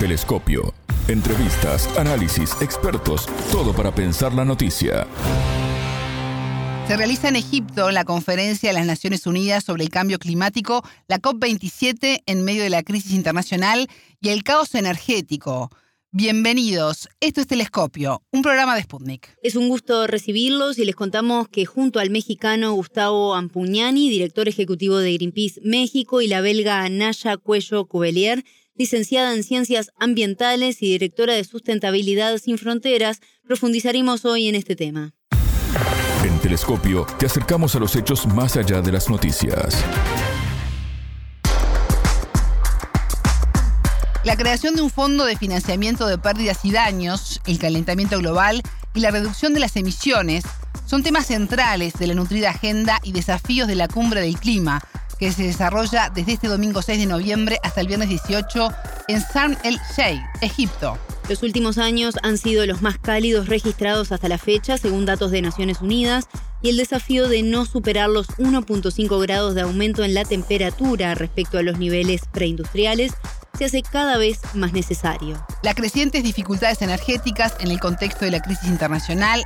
Telescopio. Entrevistas, análisis, expertos, todo para pensar la noticia. Se realiza en Egipto la conferencia de las Naciones Unidas sobre el cambio climático, la COP27 en medio de la crisis internacional y el caos energético. Bienvenidos, esto es Telescopio, un programa de Sputnik. Es un gusto recibirlos y les contamos que junto al mexicano Gustavo Ampuñani, director ejecutivo de Greenpeace México, y la belga Naya Cuello Cubelier, licenciada en Ciencias Ambientales y directora de Sustentabilidad Sin Fronteras, profundizaremos hoy en este tema. En Telescopio te acercamos a los hechos más allá de las noticias. La creación de un fondo de financiamiento de pérdidas y daños, el calentamiento global y la reducción de las emisiones son temas centrales de la nutrida agenda y desafíos de la cumbre del clima, que se desarrolla desde este domingo 6 de noviembre hasta el viernes 18 en Sharm el Sheikh, Egipto. Los últimos años han sido los más cálidos registrados hasta la fecha, según datos de Naciones Unidas, y el desafío de no superar los 1.5 grados de aumento en la temperatura respecto a los niveles preindustriales se hace cada vez más necesario. Las crecientes dificultades energéticas en el contexto de la crisis internacional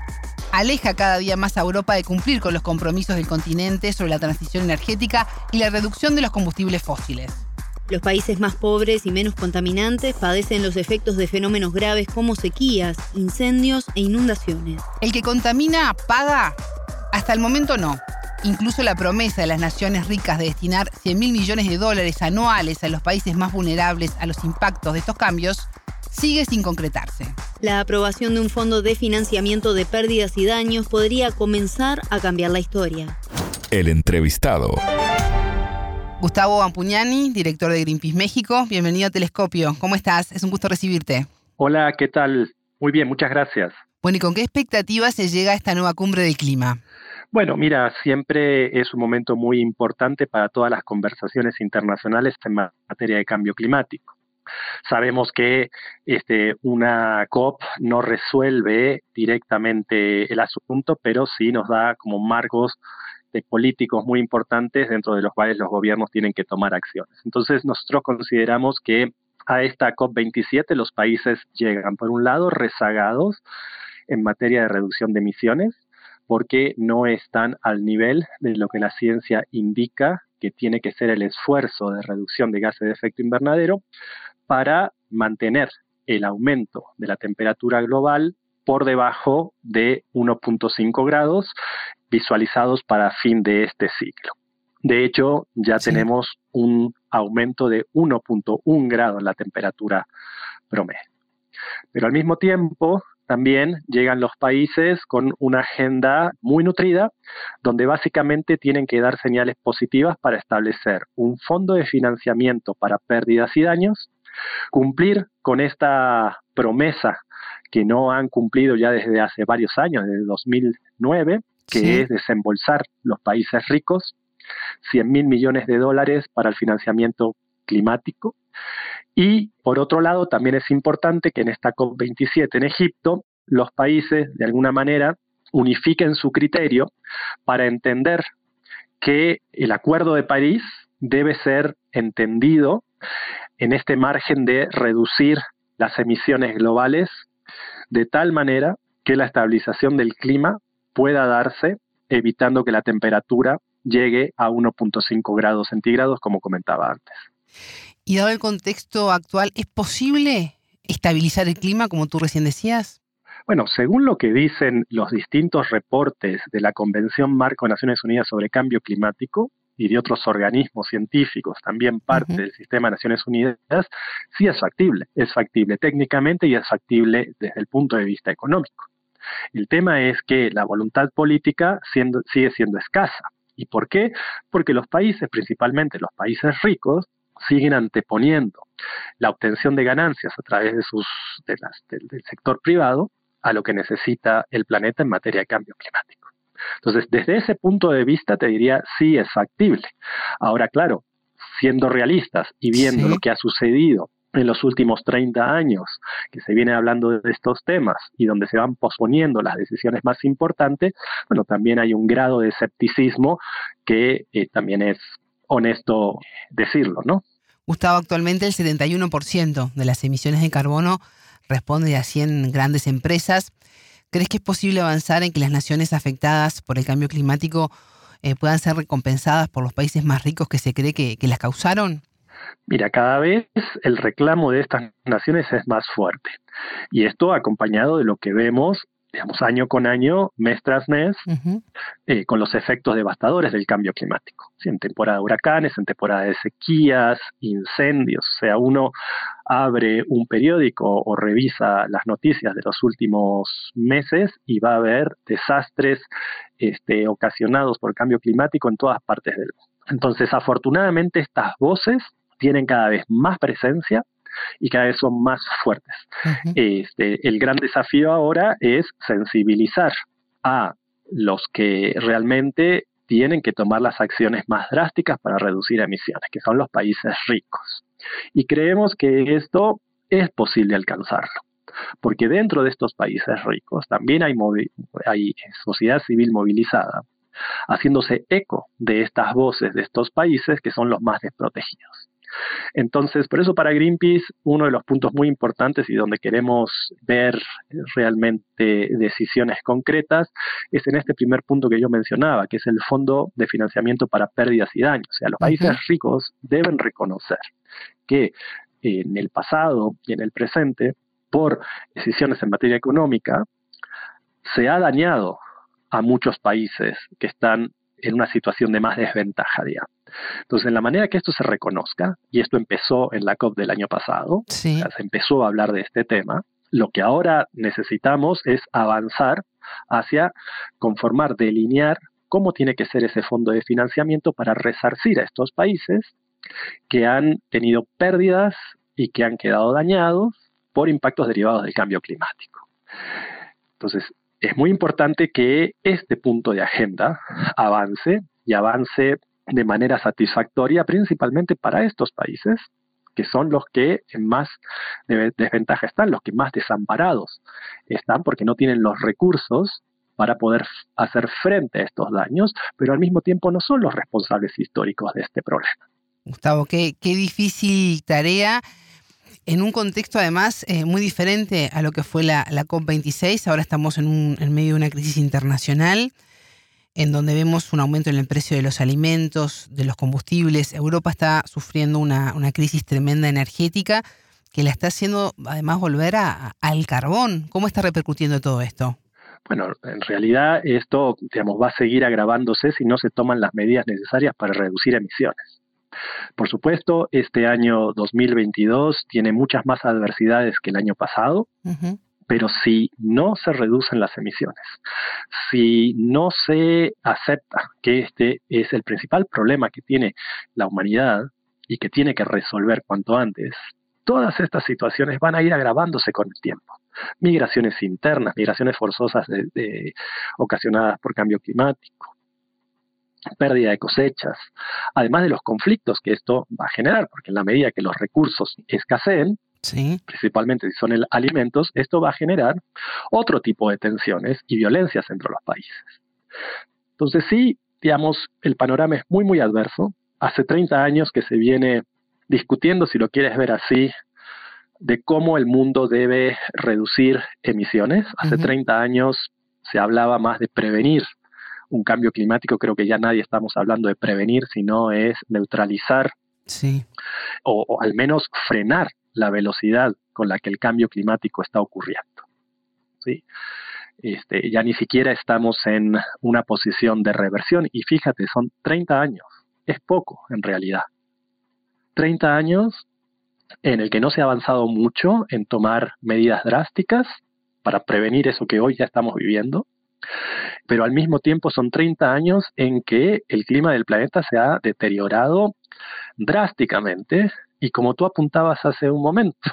aleja cada día más a Europa de cumplir con los compromisos del continente sobre la transición energética y la reducción de los combustibles fósiles. Los países más pobres y menos contaminantes padecen los efectos de fenómenos graves como sequías, incendios e inundaciones. El que contamina paga. Hasta el momento no. Incluso la promesa de las naciones ricas de destinar 100 mil millones de dólares anuales a los países más vulnerables a los impactos de estos cambios sigue sin concretarse. La aprobación de un fondo de financiamiento de pérdidas y daños podría comenzar a cambiar la historia. El entrevistado. Gustavo Ampuñani, director de Greenpeace México, bienvenido a Telescopio. ¿Cómo estás? Es un gusto recibirte. Hola, ¿qué tal? Muy bien, muchas gracias. Bueno, ¿y con qué expectativas se llega a esta nueva cumbre del clima? Bueno, mira, siempre es un momento muy importante para todas las conversaciones internacionales en materia de cambio climático. Sabemos que este, una COP no resuelve directamente el asunto, pero sí nos da como marcos de políticos muy importantes dentro de los cuales los gobiernos tienen que tomar acciones. Entonces, nosotros consideramos que a esta COP27 los países llegan, por un lado, rezagados en materia de reducción de emisiones, porque no están al nivel de lo que la ciencia indica que tiene que ser el esfuerzo de reducción de gases de efecto invernadero para mantener el aumento de la temperatura global por debajo de 1.5 grados visualizados para fin de este ciclo. De hecho, ya tenemos un aumento de 1.1 grado en la temperatura promedio. Pero al mismo tiempo, también llegan los países con una agenda muy nutrida, donde básicamente tienen que dar señales positivas para establecer un fondo de financiamiento para pérdidas y daños, cumplir con esta promesa que no han cumplido ya desde hace varios años, desde 2009, que es desembolsar los países ricos 100 mil millones de dólares para el financiamiento climático. Y por otro lado, también es importante que en esta COP27 en Egipto, los países de alguna manera unifiquen su criterio para entender que el Acuerdo de París debe ser entendido en este margen de reducir las emisiones globales de tal manera que la estabilización del clima pueda darse evitando que la temperatura llegue a 1.5 grados centígrados, como comentaba antes. Y dado el contexto actual, ¿es posible estabilizar el clima, como tú recién decías? Bueno, según lo que dicen los distintos reportes de la Convención Marco de Naciones Unidas sobre Cambio Climático y de otros organismos científicos, también parte del sistema de Naciones Unidas, sí es factible. Es factible técnicamente y es factible desde el punto de vista económico. El tema es que la voluntad política sigue siendo escasa. ¿Y por qué? Porque los países, principalmente los países ricos, siguen anteponiendo la obtención de ganancias a través de sus, del, del sector privado a lo que necesita el planeta en materia de cambio climático. Entonces, desde ese punto de vista, te diría, sí es factible. Ahora, claro, siendo realistas y viendo lo que ha sucedido en los últimos 30 años, que se viene hablando de estos temas y donde se van posponiendo las decisiones más importantes, bueno, también hay un grado de escepticismo que eh, también es honesto decirlo, ¿no? Gustavo, actualmente el 71% de las emisiones de carbono responde a 100 grandes empresas. ¿Crees que es posible avanzar en que las naciones afectadas por el cambio climático eh, puedan ser recompensadas por los países más ricos que se cree que, que las causaron? Mira, cada vez el reclamo de estas naciones es más fuerte. Y esto acompañado de lo que vemos digamos, año con año, mes tras mes, eh, con los efectos devastadores del cambio climático. En temporada de huracanes, en temporada de sequías, incendios. O sea, uno abre un periódico o revisa las noticias de los últimos meses y va a ver desastres este, ocasionados por cambio climático en todas partes del mundo. Entonces, afortunadamente, estas voces tienen cada vez más presencia y cada vez son más fuertes. este, el gran desafío ahora es sensibilizar a los que realmente tienen que tomar las acciones más drásticas para reducir emisiones, que son los países ricos. Y creemos que esto es posible alcanzarlo, porque dentro de estos países ricos también hay, hay sociedad civil movilizada, haciéndose eco de estas voces de estos países que son los más desprotegidos. Entonces, por eso para Greenpeace, uno de los puntos muy importantes y donde queremos ver realmente decisiones concretas es en este primer punto que yo mencionaba, que es el Fondo de Financiamiento para Pérdidas y Daños. O sea, los países ricos deben reconocer que en el pasado y en el presente, por decisiones en materia económica, se ha dañado a muchos países que están en una situación de más desventaja, digamos. Entonces, en la manera que esto se reconozca, y esto empezó en la COP del año pasado, se empezó a hablar de este tema, lo que ahora necesitamos es avanzar hacia conformar, delinear cómo tiene que ser ese fondo de financiamiento para resarcir a estos países que han tenido pérdidas y que han quedado dañados por impactos derivados del cambio climático. Entonces, es muy importante que este punto de agenda avance y avance de manera satisfactoria, principalmente para estos países, que son los que en más desventaja están, los que más desamparados están, porque no tienen los recursos para poder hacer frente a estos daños, pero al mismo tiempo no son los responsables históricos de este problema. Gustavo, qué, qué difícil tarea en un contexto además eh, muy diferente a lo que fue la, la COP26. Ahora estamos en, en medio de una crisis internacional en donde vemos un aumento en el precio de los alimentos, de los combustibles. Europa está sufriendo una, crisis tremenda energética que la está haciendo además volver al carbón. ¿Cómo está repercutiendo todo esto? Bueno, en realidad esto digamos, va a seguir agravándose si no se toman las medidas necesarias para reducir emisiones. Por supuesto, este año 2022 tiene muchas más adversidades que el año pasado pero si no se reducen las emisiones, si no se acepta que este es el principal problema que tiene la humanidad y que tiene que resolver cuanto antes, todas estas situaciones van a ir agravándose con el tiempo. Migraciones internas, migraciones forzosas ocasionadas por cambio climático, pérdida de cosechas, además de los conflictos que esto va a generar, porque en la medida que los recursos escaseen, principalmente si son el alimentos, esto va a generar otro tipo de tensiones y violencias entre los países. Entonces sí, digamos, el panorama es muy, muy adverso. Hace 30 años que se viene discutiendo, si lo quieres ver así, de cómo el mundo debe reducir emisiones. Hace 30 años se hablaba más de prevenir un cambio climático. Creo que ya nadie estamos hablando de prevenir, sino es neutralizar sí. o al menos frenar la velocidad con la que el cambio climático está ocurriendo. ¿sí? Este, ya ni siquiera estamos en una posición de reversión y fíjate, son 30 años, es poco en realidad. 30 años en el que no se ha avanzado mucho en tomar medidas drásticas para prevenir eso que hoy ya estamos viviendo, pero al mismo tiempo son 30 años en que el clima del planeta se ha deteriorado drásticamente y como tú apuntabas hace un momento,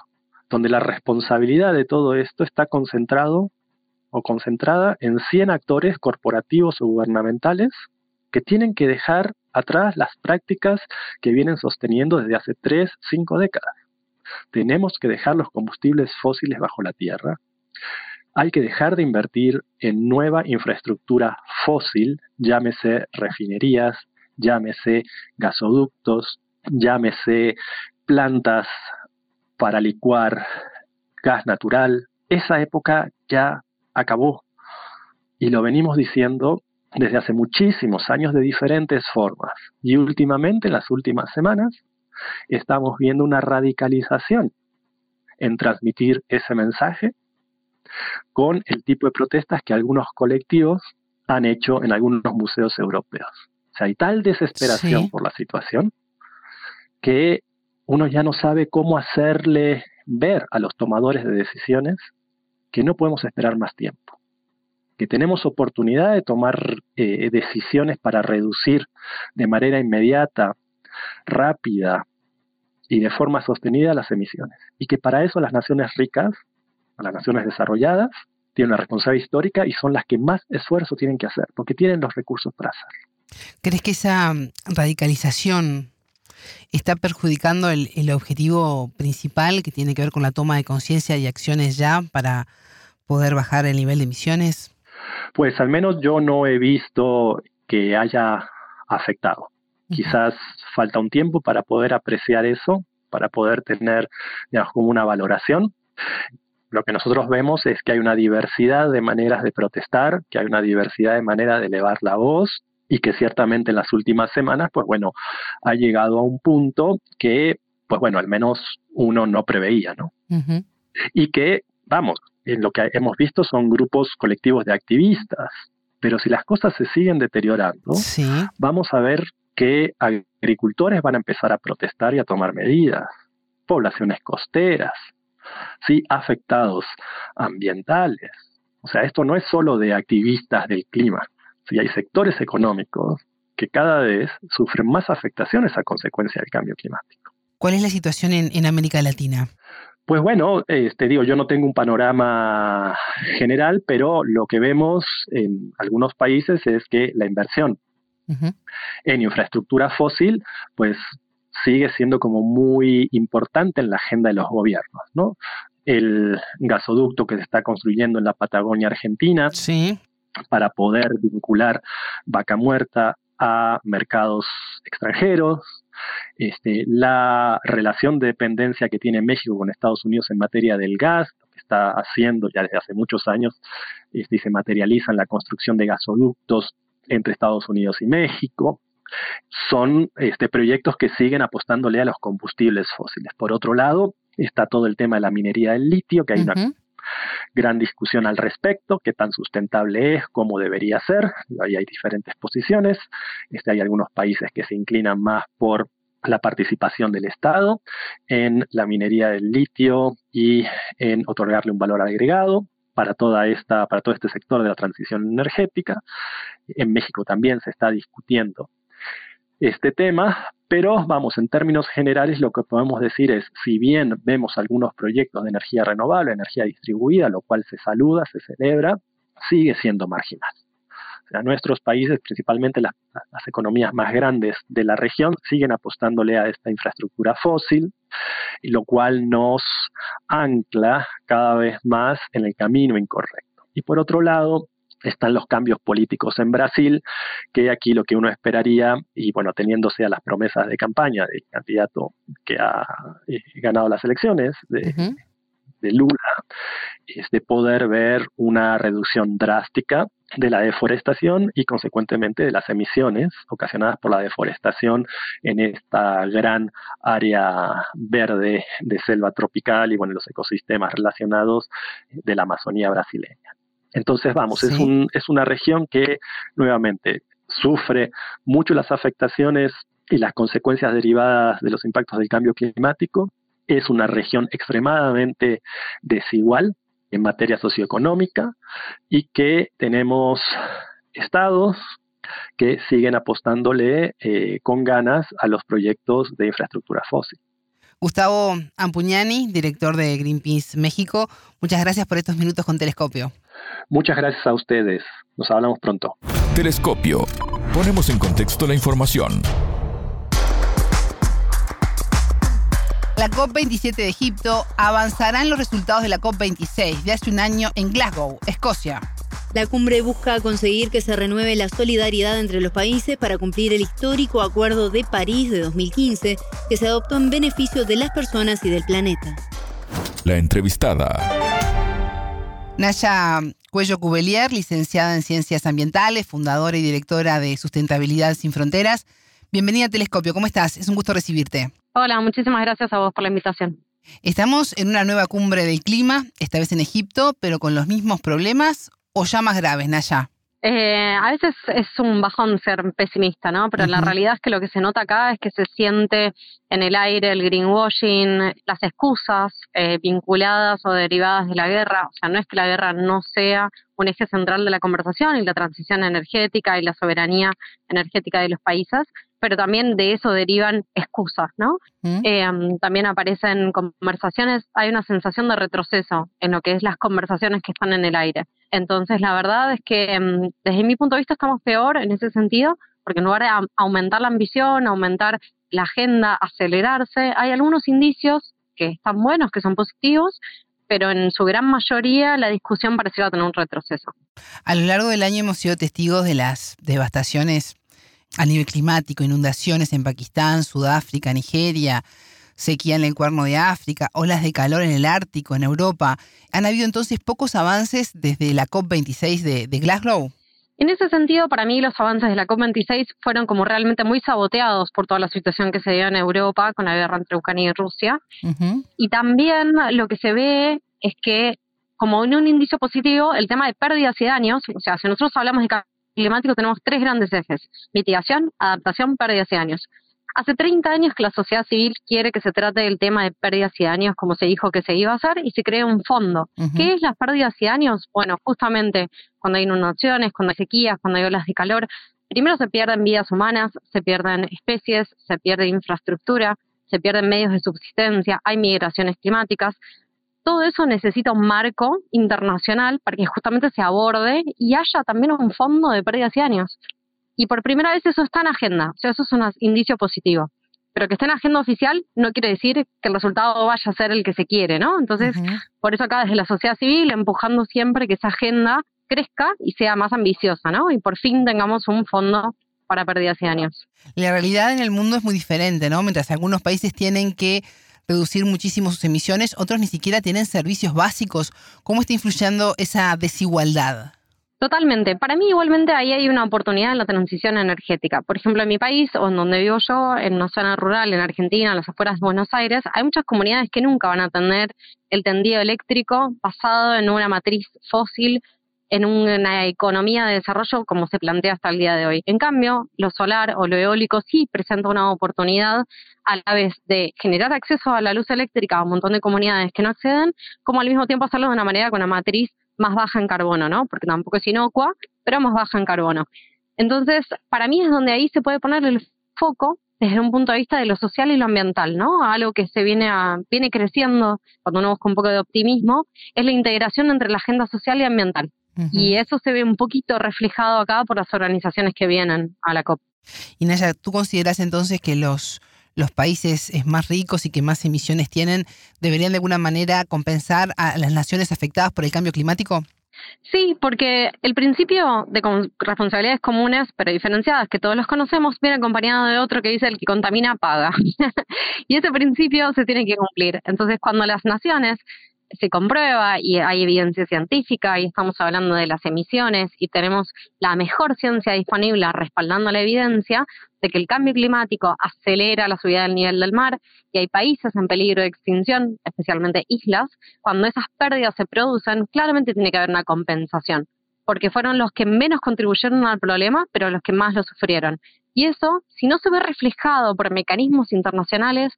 donde la responsabilidad de todo esto está concentrado o concentrada en 100 actores corporativos o gubernamentales que tienen que dejar atrás las prácticas que vienen sosteniendo desde hace 3, 5 décadas. Tenemos que dejar los combustibles fósiles bajo la tierra. Hay que dejar de invertir en nueva infraestructura fósil, llámese refinerías, llámese gasoductos, llámese plantas para licuar gas natural, esa época ya acabó. Y lo venimos diciendo desde hace muchísimos años de diferentes formas. Y últimamente, en las últimas semanas, estamos viendo una radicalización en transmitir ese mensaje con el tipo de protestas que algunos colectivos han hecho en algunos museos europeos. O sea, hay tal desesperación por la situación que uno ya no sabe cómo hacerle ver a los tomadores de decisiones que no podemos esperar más tiempo, que tenemos oportunidad de tomar eh, decisiones para reducir de manera inmediata, rápida y de forma sostenida las emisiones, y que para eso las naciones ricas, las naciones desarrolladas, tienen una responsabilidad histórica y son las que más esfuerzo tienen que hacer, porque tienen los recursos para hacerlo. ¿Crees que esa radicalización está perjudicando el, objetivo principal que tiene que ver con la toma de conciencia y acciones ya para poder bajar el nivel de emisiones? Pues al menos yo no he visto que haya afectado. Quizás falta un tiempo para poder apreciar eso, para poder tener digamos, como una valoración. Lo que nosotros vemos es que hay una diversidad de maneras de protestar, que hay una diversidad de maneras de elevar la voz, y que ciertamente en las últimas semanas, pues bueno, ha llegado a un punto que, pues bueno, al menos uno no preveía, ¿no? Y que, vamos, en lo que hemos visto son grupos colectivos de activistas, pero si las cosas se siguen deteriorando, vamos a ver que agricultores van a empezar a protestar y a tomar medidas, poblaciones costeras, sí, afectados ambientales. O sea, esto no es solo de activistas del clima, y hay sectores económicos que cada vez sufren más afectaciones a consecuencia del cambio climático. ¿Cuál es la situación en, América Latina? Pues bueno, este, digo, yo no tengo un panorama general, pero lo que vemos en algunos países es que la inversión en infraestructura fósil, pues sigue siendo como muy importante en la agenda de los gobiernos, ¿no? El gasoducto que se está construyendo en la Patagonia Argentina, sí para poder vincular vaca muerta a mercados extranjeros, este, la relación de dependencia que tiene México con Estados Unidos en materia del gas, que está haciendo ya desde hace muchos años, este, se materializa en la construcción de gasoductos entre Estados Unidos y México. Son este, proyectos que siguen apostándole a los combustibles fósiles. Por otro lado, está todo el tema de la minería del litio, que hay una gran discusión al respecto, qué tan sustentable es, cómo debería ser, ahí hay diferentes posiciones, este, hay algunos países que se inclinan más por la participación del Estado en la minería del litio y en otorgarle un valor agregado para toda esta para todo este sector de la transición energética. En México también se está discutiendo este tema, pero vamos, en términos generales lo que podemos decir es, si bien vemos algunos proyectos de energía renovable, energía distribuida, lo cual se saluda, se celebra, sigue siendo marginal. O sea, nuestros países, principalmente las, las economías más grandes de la región, siguen apostándole a esta infraestructura fósil, lo cual nos ancla cada vez más en el camino incorrecto. Y por otro lado, están los cambios políticos en Brasil, que aquí lo que uno esperaría, y bueno, teniéndose a las promesas de campaña del candidato que ha eh, ganado las elecciones, de, Lula, es de poder ver una reducción drástica de la deforestación y consecuentemente de las emisiones ocasionadas por la deforestación en esta gran área verde de selva tropical y bueno, los ecosistemas relacionados de la Amazonía brasileña. Entonces, vamos, es, un, es una región que nuevamente sufre mucho las afectaciones y las consecuencias derivadas de los impactos del cambio climático. Es una región extremadamente desigual en materia socioeconómica y que tenemos estados que siguen apostándole eh, con ganas a los proyectos de infraestructura fósil. Gustavo Ampuñani, director de Greenpeace México, muchas gracias por estos minutos con Telescopio. Muchas gracias a ustedes. Nos hablamos pronto. Telescopio. Ponemos en contexto la información. La COP27 de Egipto avanzarán los resultados de la COP26 de hace un año en Glasgow, Escocia. La cumbre busca conseguir que se renueve la solidaridad entre los países para cumplir el histórico Acuerdo de París de 2015, que se adoptó en beneficio de las personas y del planeta. La entrevistada. Naya Cuello Cubelier, licenciada en Ciencias Ambientales, fundadora y directora de Sustentabilidad Sin Fronteras. Bienvenida a Telescopio, ¿cómo estás? Es un gusto recibirte. Hola, muchísimas gracias a vos por la invitación. Estamos en una nueva cumbre del clima, esta vez en Egipto, pero con los mismos problemas o ya más graves, Naya. Eh, a veces es un bajón ser pesimista, ¿no? Pero la realidad es que lo que se nota acá es que se siente en el aire el greenwashing, las excusas eh, vinculadas o derivadas de la guerra. O sea, no es que la guerra no sea un eje central de la conversación y la transición energética y la soberanía energética de los países, pero también de eso derivan excusas, ¿no? Eh, también aparecen conversaciones, hay una sensación de retroceso en lo que es las conversaciones que están en el aire. Entonces, la verdad es que em, desde mi punto de vista estamos peor en ese sentido, porque en lugar de aumentar la ambición, aumentar la agenda, acelerarse, hay algunos indicios que están buenos, que son positivos, pero en su gran mayoría la discusión pareciera tener un retroceso. A lo largo del año hemos sido testigos de las devastaciones a nivel climático, inundaciones en Pakistán, Sudáfrica, Nigeria, sequía en el cuerno de África, olas de calor en el Ártico, en Europa. ¿Han habido entonces pocos avances desde la COP26 de, de Glasgow? En ese sentido, para mí los avances de la COP26 fueron como realmente muy saboteados por toda la situación que se dio en Europa con la guerra entre Ucrania y Rusia. Y también lo que se ve es que, como en un indicio positivo, el tema de pérdidas y daños, o sea, si nosotros hablamos de cambio climático tenemos tres grandes ejes, mitigación, adaptación, pérdidas y daños. Hace 30 años que la sociedad civil quiere que se trate del tema de pérdidas y daños como se dijo que se iba a hacer y se crea un fondo. ¿Qué es las pérdidas y daños? Bueno, justamente cuando hay inundaciones, cuando hay sequías, cuando hay olas de calor, primero se pierden vidas humanas, se pierden especies, se pierde infraestructura, se pierden medios de subsistencia, hay migraciones climáticas. Todo eso necesita un marco internacional para que justamente se aborde y haya también un fondo de pérdidas y daños. Y por primera vez eso está en agenda, o sea, eso es un indicio positivo. Pero que esté en agenda oficial no quiere decir que el resultado vaya a ser el que se quiere, ¿no? Entonces, por eso acá desde la sociedad civil empujando siempre que esa agenda crezca y sea más ambiciosa, ¿no? Y por fin tengamos un fondo para pérdidas y daños. La realidad en el mundo es muy diferente, ¿no? Mientras algunos países tienen que reducir muchísimo sus emisiones, otros ni siquiera tienen servicios básicos. ¿Cómo está influyendo esa desigualdad? Totalmente. Para mí igualmente ahí hay una oportunidad en la transición energética. Por ejemplo, en mi país, o en donde vivo yo, en una zona rural, en Argentina, en las afueras de Buenos Aires, hay muchas comunidades que nunca van a tener el tendido eléctrico basado en una matriz fósil, en una economía de desarrollo como se plantea hasta el día de hoy. En cambio, lo solar o lo eólico sí presenta una oportunidad a la vez de generar acceso a la luz eléctrica a un montón de comunidades que no acceden, como al mismo tiempo hacerlo de una manera con una matriz más baja en carbono, ¿no? Porque tampoco es inocua, pero más baja en carbono. Entonces, para mí es donde ahí se puede poner el foco desde un punto de vista de lo social y lo ambiental, ¿no? Algo que se viene a, viene creciendo cuando uno busca un poco de optimismo, es la integración entre la agenda social y ambiental. Y eso se ve un poquito reflejado acá por las organizaciones que vienen a la COP. Y Naya, ¿tú consideras entonces que los los países más ricos y que más emisiones tienen deberían de alguna manera compensar a las naciones afectadas por el cambio climático? Sí, porque el principio de responsabilidades comunes pero diferenciadas, que todos los conocemos, viene acompañado de otro que dice el que contamina paga. y ese principio se tiene que cumplir. Entonces, cuando las naciones se comprueba y hay evidencia científica y estamos hablando de las emisiones y tenemos la mejor ciencia disponible respaldando la evidencia de que el cambio climático acelera la subida del nivel del mar y hay países en peligro de extinción, especialmente islas, cuando esas pérdidas se producen, claramente tiene que haber una compensación, porque fueron los que menos contribuyeron al problema, pero los que más lo sufrieron. Y eso, si no se ve reflejado por mecanismos internacionales,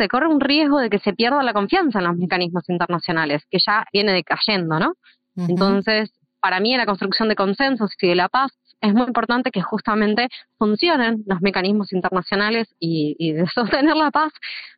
se corre un riesgo de que se pierda la confianza en los mecanismos internacionales, que ya viene decayendo, ¿no? Entonces, para mí en la construcción de consensos y de la paz es muy importante que justamente funcionen los mecanismos internacionales y, de sostener la paz,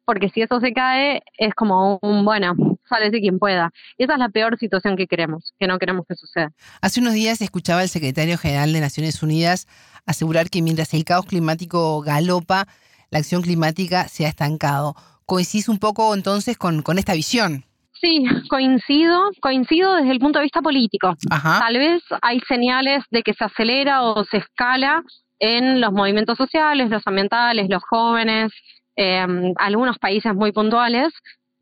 porque si eso se cae es como un, bueno, sale de quien pueda. Y esa es la peor situación que queremos, que no queremos que suceda. Hace unos días escuchaba al secretario general de Naciones Unidas asegurar que mientras el caos climático galopa, la acción climática se ha estancado. ¿Coincidís un poco entonces con, con esta visión? Sí, coincido, coincido desde el punto de vista político. Tal vez hay señales de que se acelera o se escala en los movimientos sociales, los ambientales, los jóvenes, eh, algunos países muy puntuales,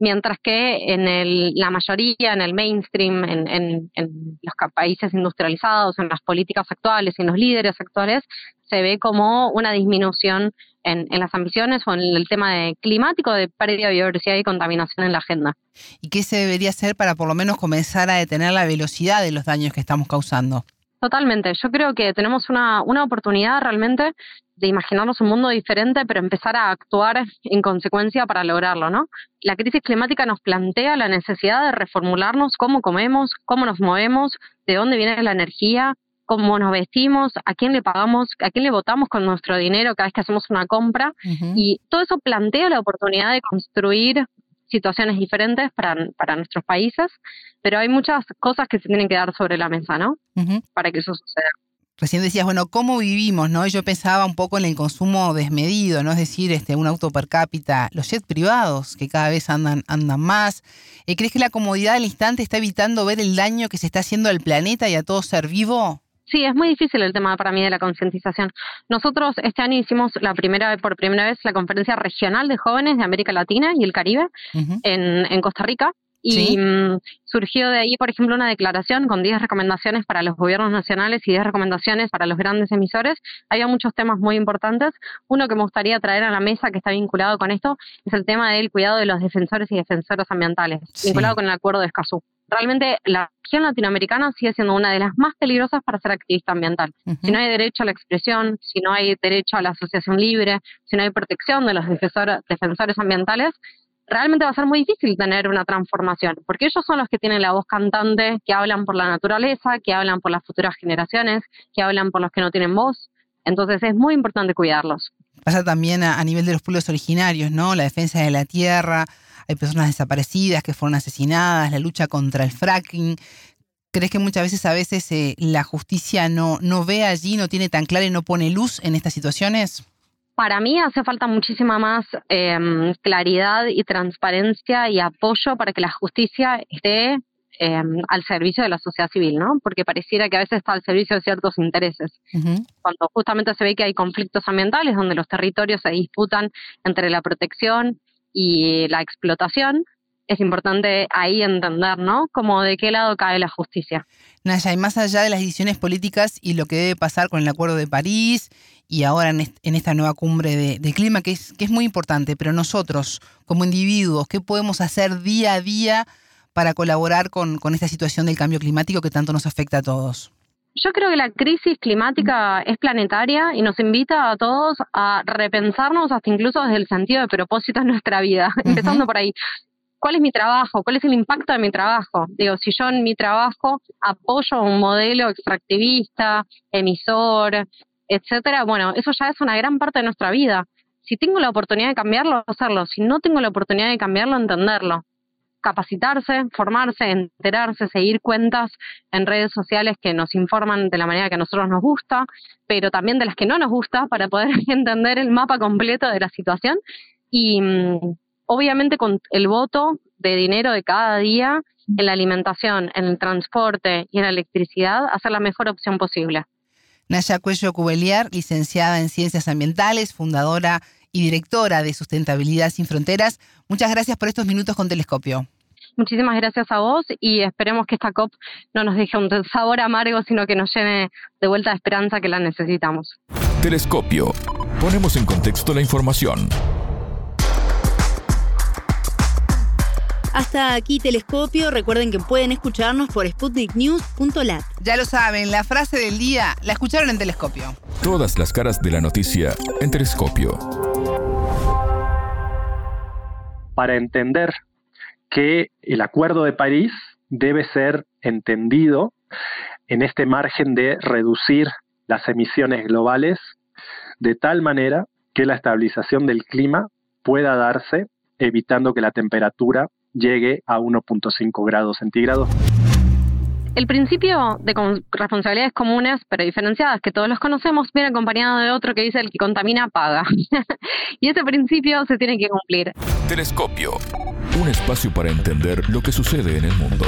mientras que en el, la mayoría, en el mainstream, en, en, los países industrializados, en las políticas actuales y en los líderes actuales, se ve como una disminución en, en, las ambiciones o en el tema de climático, de pérdida de biodiversidad y contaminación en la agenda. ¿Y qué se debería hacer para por lo menos comenzar a detener la velocidad de los daños que estamos causando? Totalmente. Yo creo que tenemos una, una oportunidad realmente de imaginarnos un mundo diferente, pero empezar a actuar en consecuencia para lograrlo, ¿no? La crisis climática nos plantea la necesidad de reformularnos cómo comemos, cómo nos movemos, de dónde viene la energía, cómo nos vestimos, a quién le pagamos, a quién le votamos con nuestro dinero cada vez que hacemos una compra. Y todo eso plantea la oportunidad de construir situaciones diferentes para, para nuestros países, pero hay muchas cosas que se tienen que dar sobre la mesa, ¿no? Para que eso suceda. Recién decías, bueno, ¿cómo vivimos? no? yo pensaba un poco en el consumo desmedido, ¿no? Es decir, este, un auto per cápita, los jets privados, que cada vez andan, andan más. Eh, ¿Crees que la comodidad del instante está evitando ver el daño que se está haciendo al planeta y a todo ser vivo? Sí, es muy difícil el tema para mí de la concientización. Nosotros este año hicimos la primera por primera vez la conferencia regional de jóvenes de América Latina y el Caribe en, en Costa Rica y mm, surgió de ahí, por ejemplo, una declaración con 10 recomendaciones para los gobiernos nacionales y 10 recomendaciones para los grandes emisores. Había muchos temas muy importantes. Uno que me gustaría traer a la mesa que está vinculado con esto es el tema del cuidado de los defensores y defensoras ambientales, vinculado con el acuerdo de Escazú. Realmente la región latinoamericana sigue siendo una de las más peligrosas para ser activista ambiental. Si no hay derecho a la expresión, si no hay derecho a la asociación libre, si no hay protección de los defensores ambientales, realmente va a ser muy difícil tener una transformación, porque ellos son los que tienen la voz cantante, que hablan por la naturaleza, que hablan por las futuras generaciones, que hablan por los que no tienen voz. Entonces es muy importante cuidarlos. Pasa también a, nivel de los pueblos originarios, ¿no? La defensa de la tierra, hay personas desaparecidas que fueron asesinadas, la lucha contra el fracking. ¿Crees que muchas veces a veces eh, la justicia no, no ve allí, no tiene tan clara y no pone luz en estas situaciones? Para mí hace falta muchísima más em, claridad y transparencia y apoyo para que la justicia esté em, al servicio de la sociedad civil, ¿no? Porque pareciera que a veces está al servicio de ciertos intereses. Cuando justamente se ve que hay conflictos ambientales donde los territorios se disputan entre la protección y la explotación, es importante ahí entender, ¿no? Como de qué lado cae la justicia. Naya, y más allá de las decisiones políticas y lo que debe pasar con el Acuerdo de París y ahora en, esta nueva cumbre de, clima, que es, que es muy importante, pero nosotros, como individuos, ¿qué podemos hacer día a día para colaborar con, con esta situación del cambio climático que tanto nos afecta a todos? Yo creo que la crisis climática es planetaria y nos invita a todos a repensarnos hasta incluso desde el sentido de propósito en nuestra vida, empezando por ahí. ¿Cuál es mi trabajo? ¿Cuál es el impacto de mi trabajo? Digo, si yo en mi trabajo apoyo un modelo extractivista, emisor, etcétera, bueno, eso ya es una gran parte de nuestra vida. Si tengo la oportunidad de cambiarlo, hacerlo. Si no tengo la oportunidad de cambiarlo, entenderlo. Capacitarse, formarse, enterarse, seguir cuentas en redes sociales que nos informan de la manera que a nosotros nos gusta, pero también de las que no nos gusta para poder entender el mapa completo de la situación. Y mm, obviamente con el voto de dinero de cada día en la alimentación, en el transporte y en la electricidad, hacer la mejor opción posible. Naya Cuello Cubeliar, licenciada en Ciencias Ambientales, fundadora y directora de Sustentabilidad Sin Fronteras. Muchas gracias por estos minutos con Telescopio. Muchísimas gracias a vos y esperemos que esta COP no nos deje un sabor amargo, sino que nos llene de vuelta de esperanza que la necesitamos. Telescopio. Ponemos en contexto la información. Hasta aquí Telescopio. Recuerden que pueden escucharnos por sputniknews.lat. Ya lo saben, la frase del día la escucharon en Telescopio. Todas las caras de la noticia en Telescopio. Para entender que el Acuerdo de París debe ser entendido en este margen de reducir las emisiones globales de tal manera que la estabilización del clima pueda darse evitando que la temperatura llegue a 1.5 grados centígrados. El principio de responsabilidades comunes pero diferenciadas que todos los conocemos viene acompañado de otro que dice el que contamina paga. y ese principio se tiene que cumplir. Telescopio. Un espacio para entender lo que sucede en el mundo.